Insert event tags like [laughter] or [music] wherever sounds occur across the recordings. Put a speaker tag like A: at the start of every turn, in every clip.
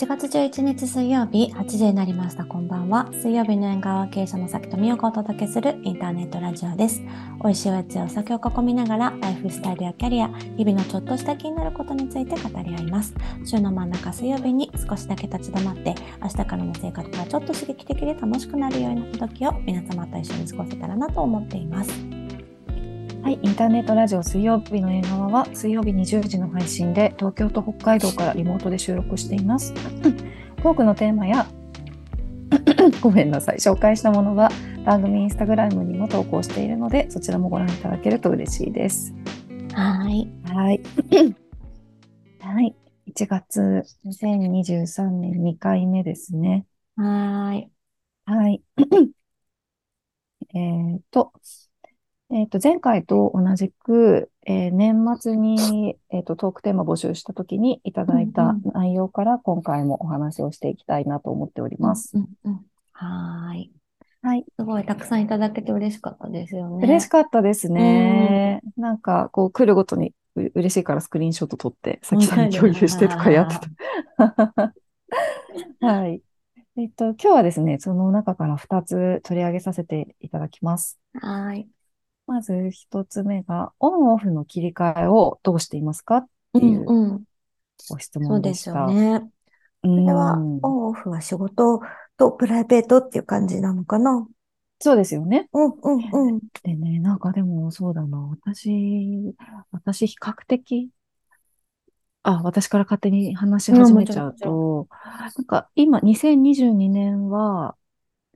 A: 1月11日水曜日8時になりました。こんばんは。水曜日の縁側経営者の崎富代がお届けするインターネットラジオです。美味しいおやつやお酒を囲みながらライフスタイルやキャリア日々のちょっとした気になることについて語り合います。週の真ん中水曜日に少しだけ立ち止まって明日からの生活がちょっと刺激的で楽しくなるような時を皆様と一緒に過ごせたらなと思っています。
B: はい、インターネットラジオ水曜日の映画は水曜日20時の配信で東京と北海道からリモートで収録しています。トークのテーマや [coughs] ごめんなさい紹介したものは番組インスタグラムにも投稿しているのでそちらもご覧いただけると嬉しいです。
A: はい。
B: はい。[coughs] はい。1月2023年2回目ですね。
A: はい。
B: はい。[coughs] えっと、えっ、ー、と、前回と同じく、えー、年末に、えっ、ー、と、トークテーマ募集したときにいただいた内容から今回もお話をしていきたいなと思っております。
A: うんうんうん、はい。
B: はい。
A: すごいたくさんいただけて嬉しかったですよね。
B: 嬉しかったですね。うん、なんか、こう、来るごとにう嬉しいからスクリーンショット撮って、さきさんに共有してとかやってた。[laughs] はい。えっと、今日はですね、その中から2つ取り上げさせていただきます。
A: はい。
B: まず一つ目が、オンオフの切り替えをどうしていますかっていうご質問でした。
A: そうですよね。それは、オンオフは仕事とプライベートっていう感じなのかな？
B: そうですよね。
A: うんうんうん。
B: でね、なんかでもそうだな。私、私比較的、あ、私から勝手に話し始めちゃうと、なんか今2022年は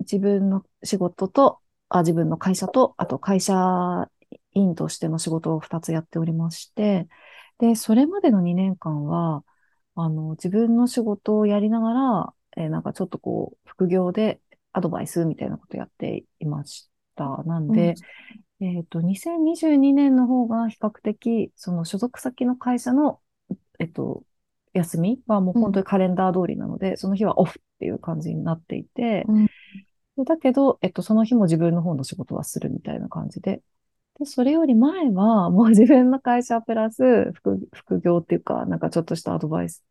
B: 自分の仕事とあ自分の会社と、あと会社員としての仕事を2つやっておりまして、で、それまでの2年間は、あの、自分の仕事をやりながら、えー、なんかちょっとこう、副業でアドバイスみたいなことやっていました。なんで、うん、えっ、と、2022年の方が比較的、その所属先の会社の、えっ、と、休みはもう本当にカレンダー通りなので、うん、その日はオフっていう感じになっていて、うんだけど、えっと、その日も自分の方の仕事はするみたいな感じで。で、それより前は、もう [laughs] 自分の会社プラス副、副業っていうか、なんかちょっとしたアドバイス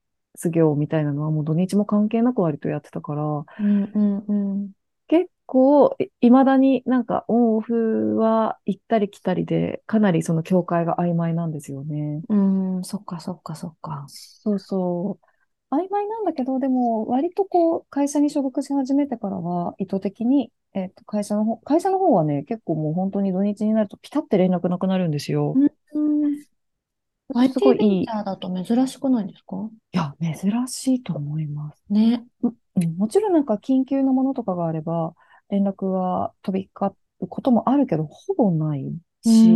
B: 業みたいなのはもう土日も関係なく割とやってたから、
A: うんうんうん、
B: 結構、いまだになんかオンオフは行ったり来たりで、かなりその境界が曖昧なんですよね。
A: うん、そっかそっかそっか。
B: そうそう。曖昧なんだけど、でも、割とこう、会社に所属し始めてからは、意図的に、えっ、と、会社の方、会社の方はね、結構もう本当に土日になるとピタって連絡なくなるんですよ。
A: うん。すごいいい。だと珍しくないですか？
B: いや、珍しいと思います。
A: ね。
B: うん、もちろんなんか緊急のものとかがあれば、連絡は飛び交うこともあるけど、ほぼないし、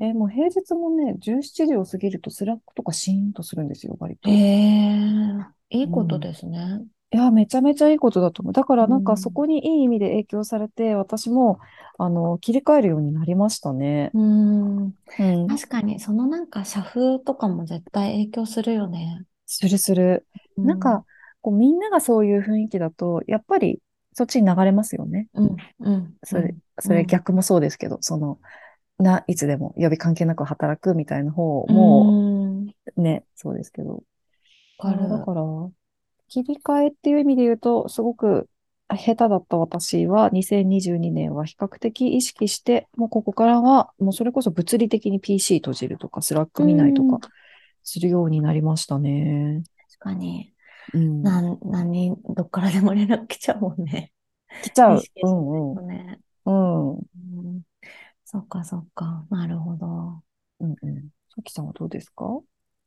B: えもう平日もね、17時を過ぎるとスラックとかシーンとするんですよ、割と。
A: えー、いいことですね。うん
B: いや、めちゃめちゃいいことだと思う。だからなんかそこにいい意味で影響されて、私も、あの、切り替えるようになりましたね。
A: うん。うん、確かに、そのなんか社風とかも絶対影響するよね。
B: するする。うん、なんか、こうみんながそういう雰囲気だと、やっぱりそっちに流れますよね。
A: うん。うん。
B: それ、それ逆もそうですけど、その、な、いつでも予備関係なく働くみたいな方も、ね、そうですけど。だから、切り替えっていう意味で言うと、すごく下手だった私は2022年は比較的意識して、もうここからは、もうそれこそ物理的に PC 閉じるとか、スラック見ないとか、するようになりましたね。
A: 確かに。うん。なん、何、どっからでも連絡来ちゃうもんね。
B: 来ちゃう。うんうん。
A: ね、
B: うん。うん
A: そっかそっか。なるほど。
B: うんうん。さきさんはどうですか？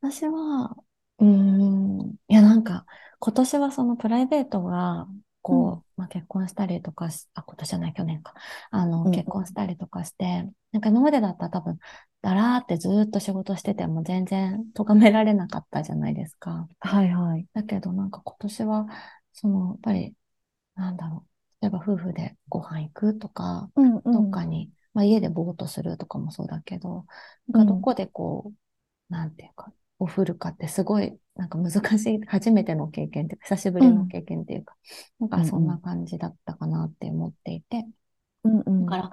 A: 私は、うん、いやなんか、今年はそのプライベートが、こう、まあ、結婚したりとかし、あ、今年じゃない、去年か。あの、うん、結婚したりとかして、なんか今までだったら多分、だらーってずっと仕事してても全然咎められなかったじゃないですか。
B: はいはい。
A: だけどなんか今年は、その、やっぱり、なんだろう。例えば夫婦でご飯行くとか、
B: うんうん、
A: どっかにまあ、家でぼーっとするとかもそうだけど、なんかどこでこう、うん、なんていうか、お振るかってすごい、なんか難しい、初めての経験っていうか、久しぶりの経験っていうか、うん、なんかそんな感じだったかなって思っていて。
B: うんうん、
A: だから、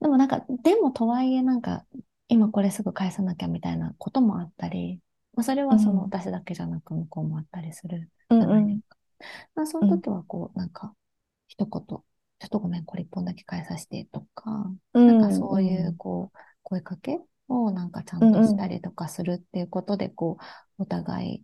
A: でもなんか、でもとはいえなんか、今これすぐ返さなきゃみたいなこともあったり、まあ、それはその私だけじゃなく向こうもあったりするじゃないですか。まあ、そういう時はこう、なんか、一言、ちょっとごめん、これ一本だけ返させてとか、なんかそういう、こう、声かけをなんかちゃんとしたりとかするっていうことで、こう、お互い、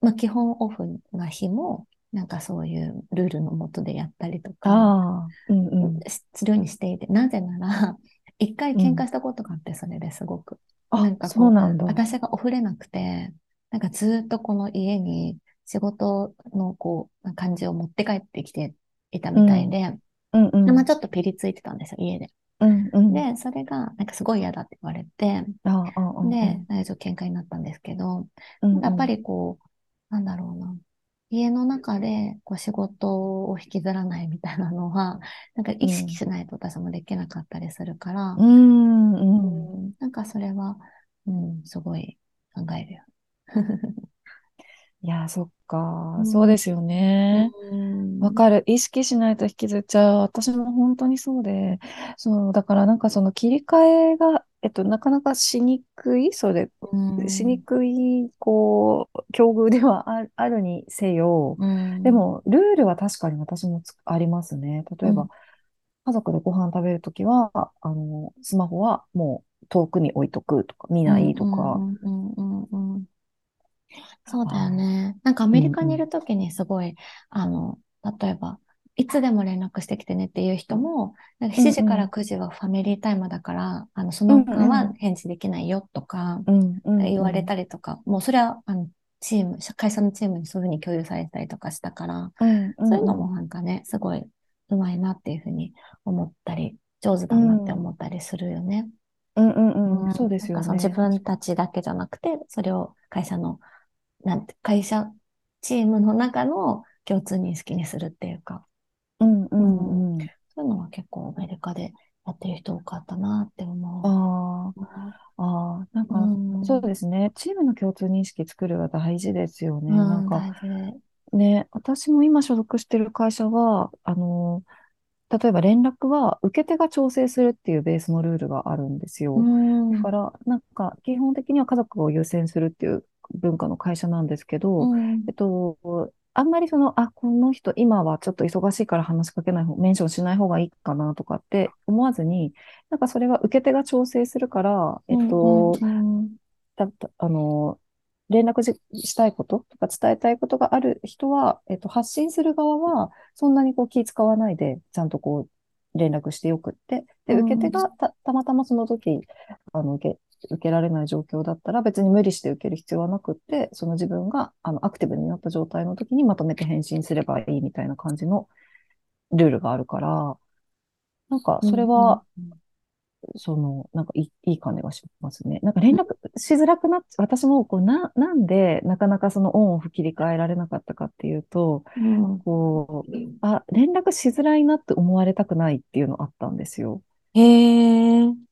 A: まあ基本オフな日も、なんかそういうルールのもとでやったりとか、うんうん、するようにしていて、なぜなら、[laughs] 一回喧嘩したことがあって、それですごく。
B: うん、なんかそうなんだ。
A: 私がオフれなくて、なんかずっとこの家に仕事のこう、感じを持って帰ってきていたみたいで、うんうん、まあちょっとピリついてたんですよ、家で。うんうん、で、それが、なんかすごい嫌だって言われて、で、大丈夫喧嘩になったんですけど、うんうん、やっぱりこう、なんだろうな。家の中でこう仕事を引きずらないみたいなのは、[laughs] なんか意識しないと私もできなかったりするから、うん、うん、なんかそれは、うん、すごい考えるよ。
B: いや、そっか、そうですよね。わかる。意識しないと引きずっちゃう。私も本当にそうで、そう、だからなんかその切り替えが、えっと、なかなかしにくい、それ、しにくい、こう、境遇ではああるにせよ、でも、ルールは確かに私もありますね。例えば、家族でご飯食べるときは、あの、スマホはもう遠くに置いとくとか、見ないとか、
A: そうだよね。なんかアメリカにいるときにすごい、あの、例えば、いつでも連絡してきてねっていう人も、なんか7時から9時はファミリータイムだから、あの、その間は返事できないよとか、言われたりとか、もうそれは、あの、チーム、会社のチームにそういうふうに共有されたりとかしたから、そういうのもなんかね、すごいうまいなっていうふうに思ったり、上手だなって思ったりするよね。
B: うんうんうん、そうですよね。
A: 自分たちだけじゃなくて、それを会社のなんて、会社、チームの中の共通認識にするっていうか、うんうんうん。そういうのは結構アメリカでやってる人多かったなって思
B: う。ああ、あなんか、うん、そうですね。チームの共通認識作るは大事ですよね。うん、なんか、ね、私も今所属してる会社は、あの、例えば連絡は受け手が調整するっていうベースのルールがあるんですよ。だから、なんか基本的には家族を優先するっていう文化の会社なんですけど、うん、えっと、あんまりその、あ、この人今はちょっと忙しいから話しかけない方、メンションしない方がいいかなとかって思わずに、なんかそれは受け手が調整するから、えっと、だあの、連絡したいこととか伝えたいことがある人は、えっと、発信する側は、そんなにこう気使わないで、ちゃんとこう、連絡してよくって、で、受け手がたたまたまその時、あの、受け、受けられない状況だったら別に無理して受ける必要はなくって、その自分があのアクティブになった状態の時にまとめて返信すればいいみたいな感じのルールがあるから、なんかそれは、その、なんかいい感じがしますね。なんか連絡しづらくなっちゃ、私もこうな、なんでなかなかそのオンオフ切り替えられなかったかっていうと、うん、こう、あ、連絡しづらいなって思われたくないっていうのあったんですよ。
A: へえ。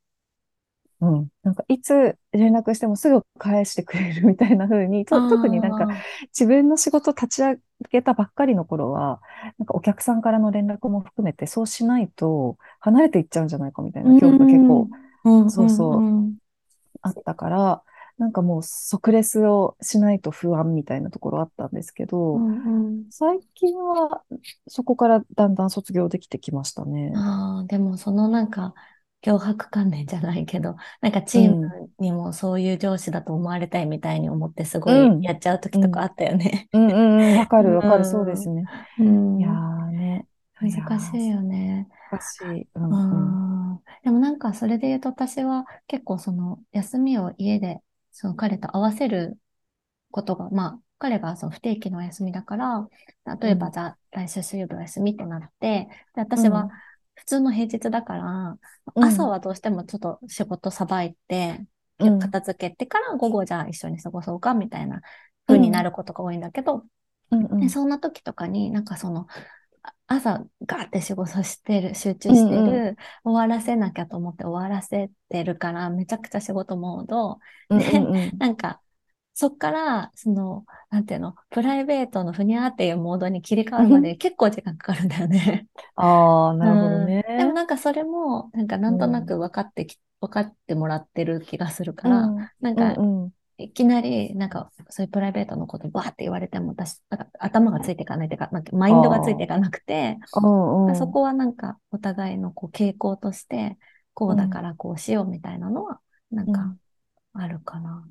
B: うん。なんか、いつ連絡してもすぐ返してくれるみたいな風に、と特になんか、自分の仕事立ち上げたばっかりの頃は、なんかお客さんからの連絡も含めて、そうしないと離れていっちゃうんじゃないかみたいな恐怖が結構、うん、そうそう、あったから、なんかもう即レスをしないと不安みたいなところあったんですけど、うんうん、最近はそこからだんだん卒業できてきましたね。
A: ああ、でもそのなんか、脅迫観念じゃないけど、なんかチームにもそういう上司だと思われたいみたいに思ってすごいやっちゃう時とかあったよね。
B: うんうんうん、わかる [laughs] わかる、そうですね。うん、いやーね。
A: 難しいよね。
B: 難しい。うん
A: うん、でもなんかそれで言うと私は結構その休みを家でその彼と合わせることが、まあ彼がその不定期のお休みだから、例えばじゃあ来週水曜日お休みってなって、で私は普通の平日だから、朝はどうしてもちょっと仕事さばいて、うん、片付けてから午後じゃあ一緒に過ごそうかみたいな風になることが多いんだけど、うん。うん、でそんな時とかになんかその、朝ガーって仕事してる、集中してる、うんうん、終わらせなきゃと思って終わらせてるから、めちゃくちゃ仕事モード。で、うんうんうん、なんか、そっから、その、なんていうの、プライベートのふにゃーっていうモードに切り替わるまで結構時間かかるんだよね。
B: ああ、[laughs] なるほどね、
A: うん。でもなんかそれも、なんかなんとなく分かってき、分かってもらってる気がするから、うん、なんか、いきなり、なんか、そういうプライベートのことバーって言われても、私、なんか頭がついていかないというか、なんかマインドがついていかなくて、
B: うんうん。
A: そこはなんか、お互いのこう傾向として、こうだからこうしようみたいなのは、なんか
B: うん、
A: あるかな。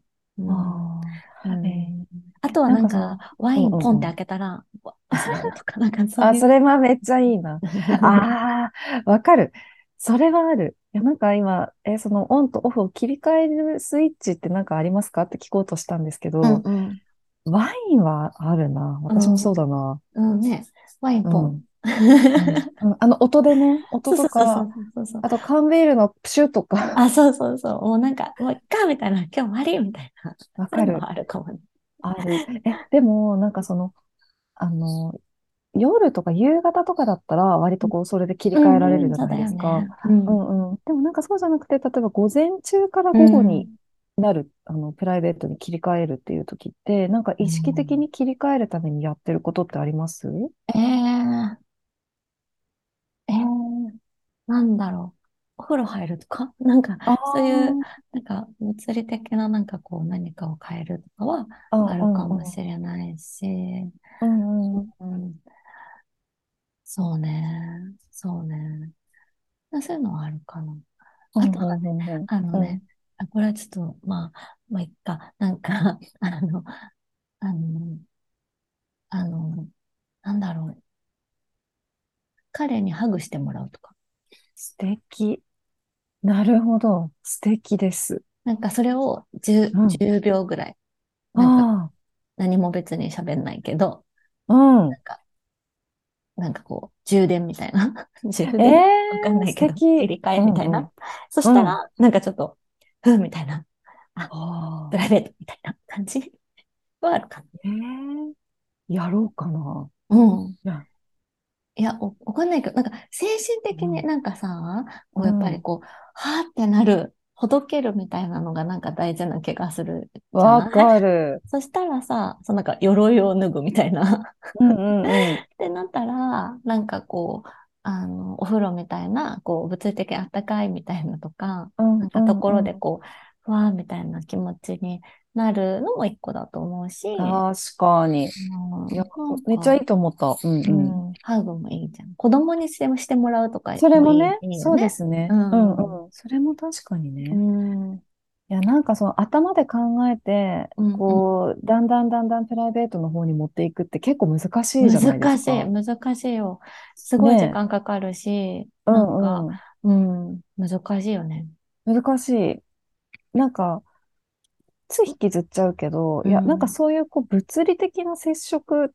A: うん
B: あ
A: とはなんか
B: か、
A: ワイン
B: うんうんうん
A: ポンって開けたら、わ忘れるとか、なんかそう
B: ーあ、
A: いう。[laughs]
B: それはめっちゃいいな。[laughs] ああ、わかる。それはある。いや、なんか今、え、そのオンとオフを切り替えるスイッチってなんかありますかって聞こうとしたんですけど、
A: うんうん。
B: ワインはあるな。私もそうだな。
A: うんね、ワインポン。
B: うんうんあの音でね、音とか。あと缶ビールのプシュとか、
A: あ、そうそうそう。もうなんか、もういっかみたいな、今日終わりみたいな。
B: わかる
A: あるかもね。
B: ある。え、でも、なんかその、あの、夜とか夕方とかだったら、割とこう、それで切り替えられるじゃないですか。
A: うんうんそうだよね。
B: うんうん。でもなんかそうじゃなくて、例えば午前中から午後になる、あの、プライベートに切り替えるっていう時って、なんか意識的に切り替えるためにやってることってあります？
A: えー、えー、なんだろう。お風呂入るとか？[laughs] なんか、
B: あ
A: そういう、なんか、物理的ななんかこう、何かを変えるとかは
B: あ
A: あるかもしれないし、
B: うんうん。
A: うん、そうね、そうね。そういうのはあるかな。あとはね、
B: ね
A: あのね、あこれはちょっと、まあ、まあ、いっか、なんか、[laughs] あの、あの、あの、なんだろう。彼にハグしてもらうとか。
B: 素敵。なるほど。素敵です。
A: なんかそれを 10,
B: うん
A: 10秒ぐらい。なんか
B: あ
A: 何も別に喋んないけど、
B: あ、うん。
A: なんか、なんかこう、充電みたいな。[laughs] 充
B: え
A: 電わ
B: え
A: かんないけど、切り替えみたいな。
B: うんうん
A: そしたら、なんかちょっと、ふうみたいな、
B: あ
A: プライベートみたいな感じはあるか
B: ええやろうかな。
A: な。うん。
B: いや、
A: おわかんないけど、なんか精神的に
B: うん。
A: なんかさ、こうやっぱりこう、はーってなる、ほどけるみたいなのがなんか大事な気がする
B: わかる。
A: そしたらさ、そのなんか鎧を脱ぐみたいな。
B: うんうんうん。[laughs]
A: ってなったら、なんかこう、あの、お風呂みたいな、こう、物理的にあったかいみたいなとか、
B: うん
A: なんかところでこう、ふわーみたいな気持ちになるのも一個だと思うし、
B: 確かに。
A: うん
B: いや
A: なんか
B: めっちゃいいと思った。うん
A: う
B: うん。
A: ん、ハグもいいじゃん。子供にしてもしてもらうとか
B: それもねそうですね。
A: う
B: うんんうん。それも確かにね。
A: うん。
B: いや、なんかその頭で考えて、
A: うん
B: こう、だんだんだんだんプライベートの方に持っていくって結構難しいじゃないで
A: 難し
B: すか。
A: い、難しいよ。すごい
B: ね
A: 時間かかるし、
B: う
A: なんか、
B: ん
A: うん、難しいよね。
B: うん。難しい。なんか、つい引きずっちゃうけど、いや、
A: うん
B: なんかそういうこう物理的な接触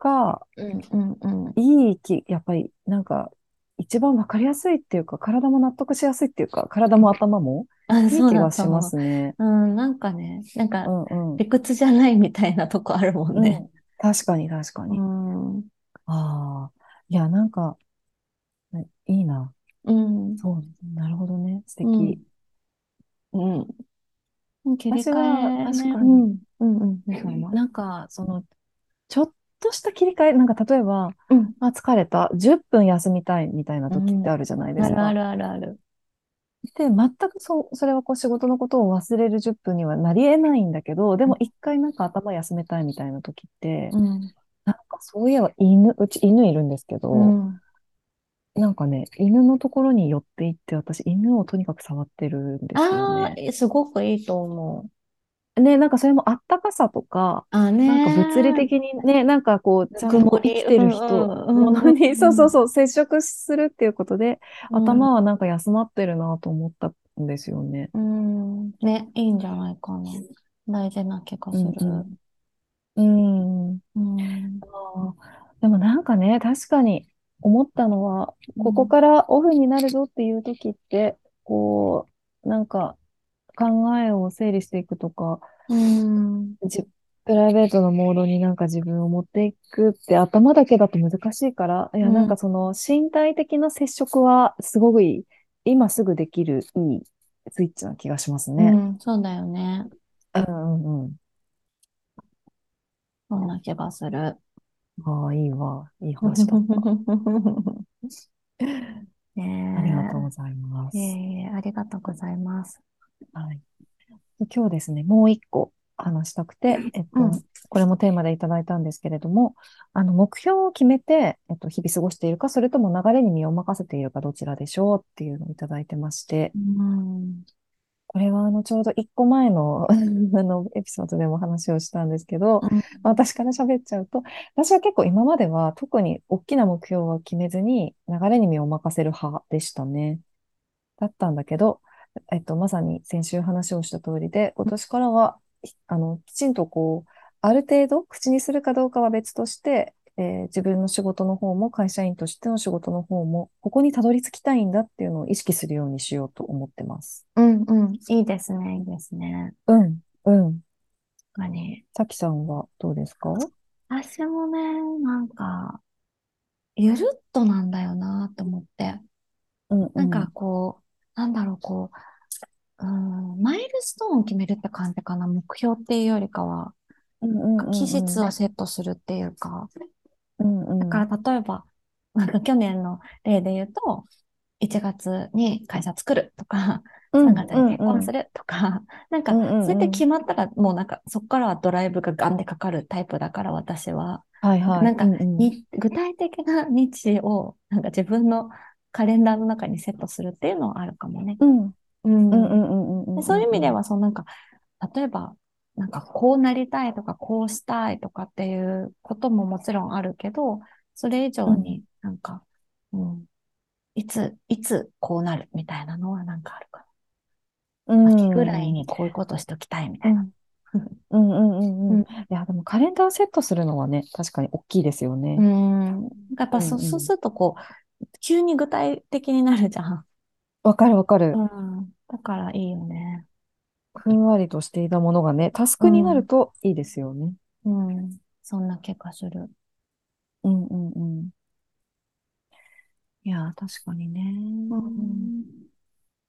B: が
A: うん、うん、うん。
B: いいき、やっぱりなんか一番わかりやすいっていうか、体も納得しやすいっていうか、体も頭も [laughs]
A: あ、
B: いい気がしま。すね。
A: うん、なんかね、なん
B: う
A: か。理屈じゃないみたいなとこあるもんね。
B: うん確かに確か
A: う
B: に。
A: ん、
B: ああ。いや、なんか、ねいいな。
A: うん、
B: そう、なるほどね。素
A: うん
B: 敵。
A: うん。切り替えね。
B: 確かに
A: うん、うん、うん。な
B: なんか、その、ちょっとした切り替え、なんか例えば、
A: うん。
B: あ、疲れた、10分休みたいみたいな時ってあるじゃないですか。
A: あるあるあるある。
B: で、全くそう、それはこう仕事のことを忘れる10分にはなり得ないんだけど、でも一回なんか頭休めたいみたいな時って、
A: うん、
B: なんかそういえば犬、うち犬いるんですけど、
A: うん。
B: なんかね、犬のところに寄っていって、私犬をとにかく触ってるんですよ
A: あ
B: ね。
A: あ、すごくいいと思う。
B: ね、なんかそれもあったかさとか、
A: あね
B: なんか物理的にね、なんかこう、ちゃんと
A: ぬくもり
B: 生きてる人、
A: うんうんうんうん
B: ものに、そうそうそう、接触するっていうことで、
A: うん
B: 頭はなんか休まってるなと思ったんですよね。
A: うん。ね、いいんじゃないかな。大事な気がする。
B: うん。
A: うん。
B: あーでもなんかね、確かに思ったのは、ここからオフになるぞっていう時って、こう、なんか考えを整理していくとか、
A: うん。
B: じプライベートのモードになんか自分を持っていくって頭だけだと難しいから、いや、
A: うん
B: なんかその身体的な接触はすごくいい、今すぐできるいいスイッチな気がしますね。
A: うん、そうだよね。
B: うんうんうん。
A: そんな気がする。
B: ああ、いいわ。いい話だった。[laughs]
A: ねえ
B: ありがとうございます。
A: いえいえ、ありがとうございます。
B: はい。今日ですね、もう一個話したくて、えっと、
A: うん
B: これもテーマでいただいたんですけれども、あの、目標を決めて、えっと、日々過ごしているか、それとも流れに身を任せているか、どちらでしょうっていうのをいただいてまして、
A: うん。
B: これはあの、ちょうど一個前の、[laughs] あの、エピソードでも話をしたんですけど、私から喋っちゃうと、私は結構今までは特に大きな目標は決めずに流れに身を任せる派でしたね。だったんだけど、えっと、まさに先週話をした通りで、今年からは、ひあの、きちんとこう、ある程度口にするかどうかは別として、えー自分の仕事の方も会社員としての仕事の方も、ここにたどり着きたいんだっていうのを意識するようにしようと思ってます。
A: うんうん。いいですね、いいですね。
B: うん、うん。
A: 確かに。
B: さきさんはどうですか？
A: 私もね、なんか、ゆるっとなんだよなと思って。
B: うん、うん。
A: なんかこう、なんだろう、こう、うん、マイルストーンを決めるって感じかな。目標っていうよりかは、
B: うんうんうんうん、
A: 期日をセットするっていうか。
B: うんうん、
A: だから例えば、なんか去年の例で言うと、1月に会社作るとか、3月に結婚するとか、なんか、そうやって決まったら、もうなんか、そこからはドライブがガンでかかるタイプだから、私は。
B: はいはい。
A: なんか
B: うんうん
A: に具体的な日時を、なんか自分のカレンダーの中にセットするっていうのはあるかもね。
B: うん
A: うん
B: うんうんうんうん
A: でそういう意味では、そのなんか、例えば、なんかこうなりたいとか、こうしたいとかっていうことももちろんあるけど、それ以上になんか、うん、いつ、いつこうなるみたいなのはなんかあるか
B: うん
A: な。秋ぐらいにこういうことしておきたいみたいな。
B: うんうんうんうん
A: うん
B: いや、でもカレンダーセットするのはね、確かに大きいですよね。
A: うん。やっぱそ、
B: うんうん
A: そうするとこう、急に具体的になるじゃん。
B: わかるわかる。
A: うん。だからいいよね。
B: ふんわりとしていたものがね、タスクになるといいですよね。
A: うん。そんな気がする。
B: うんうんうん。いや、確かにね。
A: うん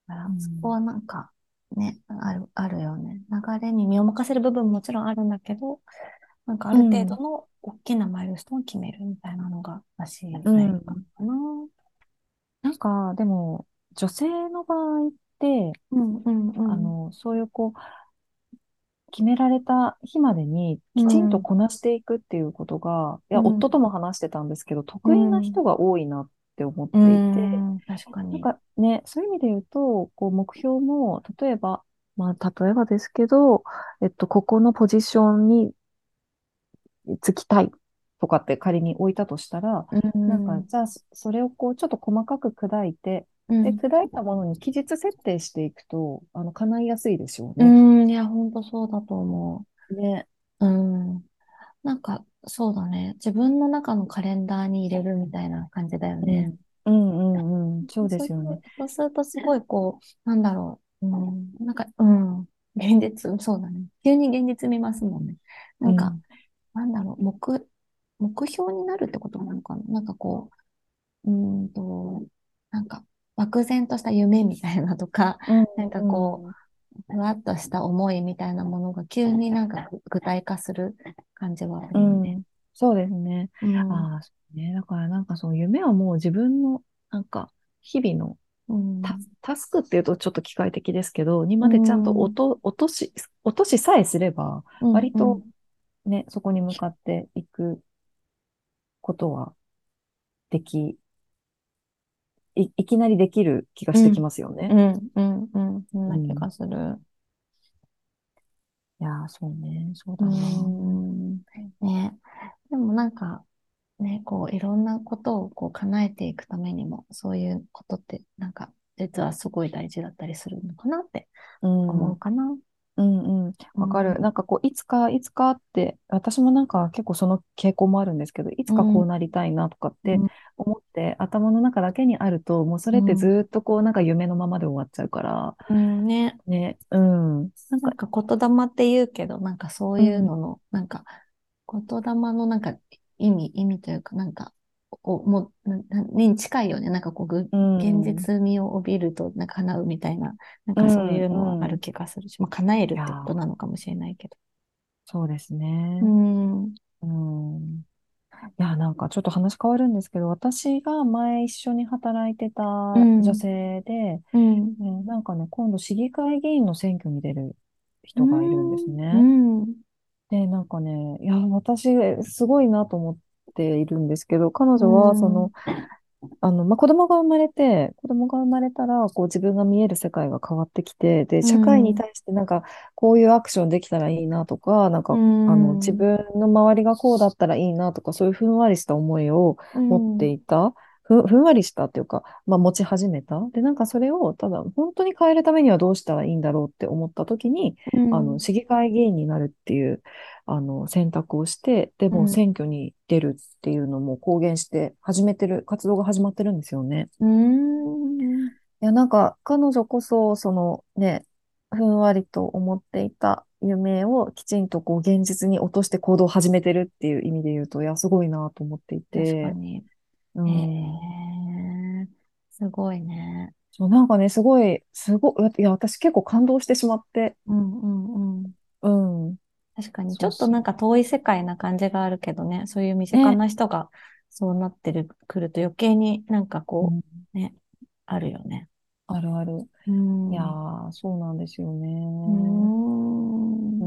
A: だから
B: うん
A: そこはなんか、ね、ある、あるよね。流れに身を任せる部分ももちろんあるんだけど、なんかある程度の大きなマイルストーンを決めるみたいなのが、私、
B: ん
A: 大事かな。
B: なんか、でも、女性の場合って、
A: うんうんうん。
B: あの、そういうこう、決められた日までにきちんとこなしていくっていうことが、いや、
A: うん。
B: 夫とも話してたんですけど、得意な人が多いなって思って
A: う
B: いて、
A: ん、確かに。
B: なんかね、そういう意味で言うと、こう、目標も、例えば、まあ、例えばですけど、えっと、ここのポジションにつきたいとかって仮に置いたとしたら、
A: うん
B: なんか、じゃあ、そそれをこう、ちょっと細かく砕いて、
A: うん
B: で、砕いたものに期日設定していくと、あの、叶いやすいでしょう
A: う
B: ね。
A: ん、いや、本当そうだと思
B: ね。
A: う。うん。なんか、そうだね。自分の中のカレンダーに入れるみたいな感じだよね。
B: うんうんうん。そうですよね。
A: そうすると、すごいこう、なんだろう。うん、なんか、うん。現実、そうだね。急に現実見ますもんね。なんか、なんだろう、目、目標になるってことなのかななんかこう、うーんと、なんか、漠然とした夢みたいなとか、
B: うん、
A: なんかこふわっとした思いみたいなものが急になんか具具体化する感じはある
B: う
A: よね。
B: ん。そうですね。
A: うん。
B: ああ、そうね。だからなんかその夢はもう自分の、なんか、日々の
A: うん
B: タタスクっていうとちょっと機械的ですけど、にまでちゃんと落と、落とし、落としさえすれば、
A: うん
B: 割とね、そこに向かっていくことはでき、い、いきなりできる気がしてきますよね。
A: うん、うん、うん、そんな気がする。
B: いやー、そうね、そう
A: う
B: だな。
A: ん。ね。でもなんか、ね、こう、いろんなことをこう叶えていくためにも、そういうことって、なんか、実はすごい大事だったりするのかなって
B: うん、
A: 思うかな。
B: うんうん。わかる。
A: うん
B: なんかこう、いつか、いつかって、私もなんか結構その傾向もあるんですけど、いつかこうなりたいなとかって
A: うん
B: 思って、頭の中だけにあると、もうそれってずーっとこう、なんか夢のままで終わっちゃうから、
A: うん、ね。
B: ね、うん。なんか
A: なんか言霊って言うけど、なんかそういうのの、なんか言霊のなんか意味、意味というか、なんか、こう、もう、に近いよね。なんかこう、ぐ
B: うん
A: 現実味を帯びると、なんか叶うみたいな、なんかそういうのはある気がするし、まあ、叶えるってことなのかもしれないけど。
B: そうですね
A: う。ん。
B: うん。いや、なんかちょっと話変わるんですけど、私が前一緒に働いてた
A: ん
B: 女性で、
A: うん。
B: ねなんかね、今度市議会議員の選挙に出る人がいるんですね。
A: うん。
B: で、なんかね、いや、私、すごいなと思っているんですけど、彼女は、その、あの、まあ、子供が生まれて、子供が生まれたら、こう自分が見える世界が変わってきて、で、社会に対してなんか、こういうアクションできたらいいなとか、なんか、
A: うん。
B: あの、自分の周りがこうだったらいいなとか、そういうふんわりした思いを持っていた。ふん、ふんわりしたっていうか、まあ、持ち始めた。で、なんかそれを、ただ、本当に変えるためにはどうしたらいいんだろうって思った時に、
A: うん
B: あの、市議会議員になるっていう、あの、選択をして、でも
A: うん
B: 選挙に出るっていうのも公言して始めてる、活動が始まってるんですよね。
A: うん。
B: いや、なんか、彼女こそ、そのね、ふんわりと思っていた夢をきちんとこう現実に落として行動を始めてるっていう意味で言うと、いや、すごいなと思ってい
A: 確か
B: て、
A: に。
B: うん
A: へえ、すごいね。
B: そう、なんかね、すごい、すごい、いや、私結構感動してしまって、
A: うんうんうん。
B: うん。
A: 確かに、ちょっとなんか遠い世界な感じがあるけどね、そういう身近な人がそうなってる、くると余計になんかこうね、あるよね。
B: あるある。
A: うん。
B: いやー、そうなんですよね。
A: うん。
B: う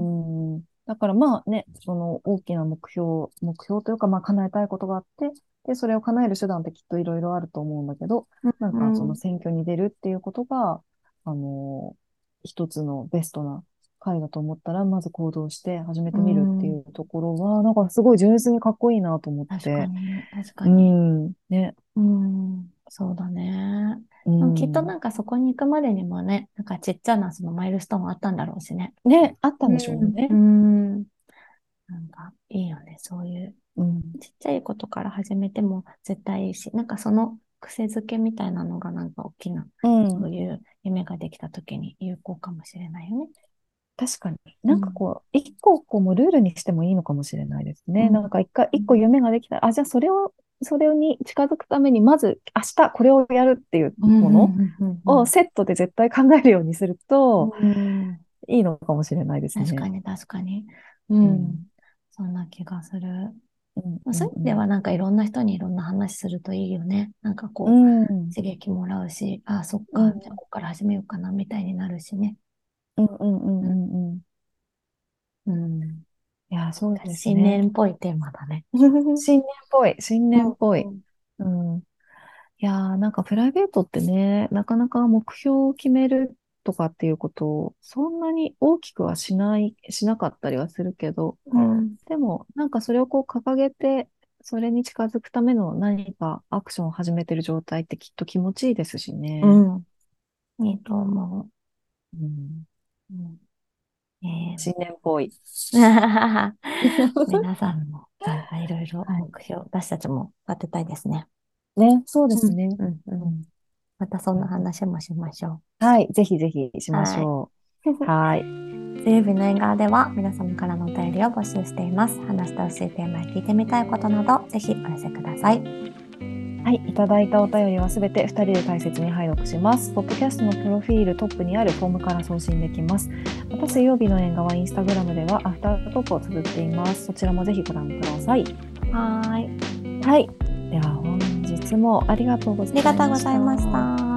B: ん。だからまあね、その大きな目標、目標というかまあ叶えたいことがあって、で、それを叶える手段ってきっといろいろあると思うんだけど、なんかその選挙に出るっていうことが、あの、一つのベストな回だと思ったら、まず行動して始めてみるっていうところは、なんかすごい純粋にかっこいいなと思って。
A: 確かに、確か
B: う
A: に。
B: ん。ね。
A: うん。そうだね。
B: うん。
A: きっとなんかそこに行くまでにもね、なんかちっちゃなそのマイルストーンあったんだろうしね。
B: ね、あったんでしょうね
A: う。ん。なんかいいよね、そういう。
B: うん。
A: ちっちゃいことから始めても絶対いいし、なんかその癖づけみたいなのがなんか大きな、
B: うん
A: そういう夢ができた時に有効かもしれないよね。
B: 確かに。なんかこう、一個こうもルールにしてもいいのかもしれないですね。
A: うん
B: なんか一回、一個夢ができたら、あ、じゃあそれを、それに近づくために、まず明日これをやるっていうものをセットで絶対考えるようにすると
A: うん
B: いいのかもしれないですね。
A: 確かに確かに。うん。
B: うん
A: そんな気がする。
B: うん
A: まあ、そういう意味ではなんかいろんな人にいろんな話するといいよね。なんかこう、
B: うん、
A: 刺激もらうし、あ、そっか、
B: うん
A: じゃあここから始めようかなみたいになるしね。
B: うん、うん、うん、うん。
A: うん。
B: いや、そうです
A: 新
B: ね。
A: 年っぽいテーマだね。[laughs]
B: 新年っぽい、新年っぽい。
A: うん
B: うん。いやー、なんかプライベートってね、なかなか目標を決めるとかっていうことを、そんなに大きくはしない、しなかったりはするけど、
A: うん。
B: でも、なんかそれをこう掲げて、それに近づくための何かアクションを始めてる状態ってきっと気持ちいいですしね。
A: うん。いいと思
B: うん
A: う。うんえ
B: 新年っぽい。
A: ー [laughs] 皆さんも、なんかいろいろ
B: はい
A: 目標、私たちも立てたいですね。
B: ね、そうですね。
A: うんうん
B: うん
A: またそんな話もしましょ
B: はい、ぜひぜひしましょう。はい。
A: う。[laughs] 水曜日の縁側では皆様からのお便りを募集しています。話してほしいテーマや聞いてみたいことなど、ぜひお寄せください。
B: はい、いただいたお便りはすべて2人で大切に拝読します。ポッドキャストのプロフィールトップにあるフォームから送信できます。また水曜日の縁側インスタグラムではアフタートークを綴っています。そちらもぜひご覧ください。
A: はーい。
B: はい。では本日もありがとうございました。
A: ありがとうございました。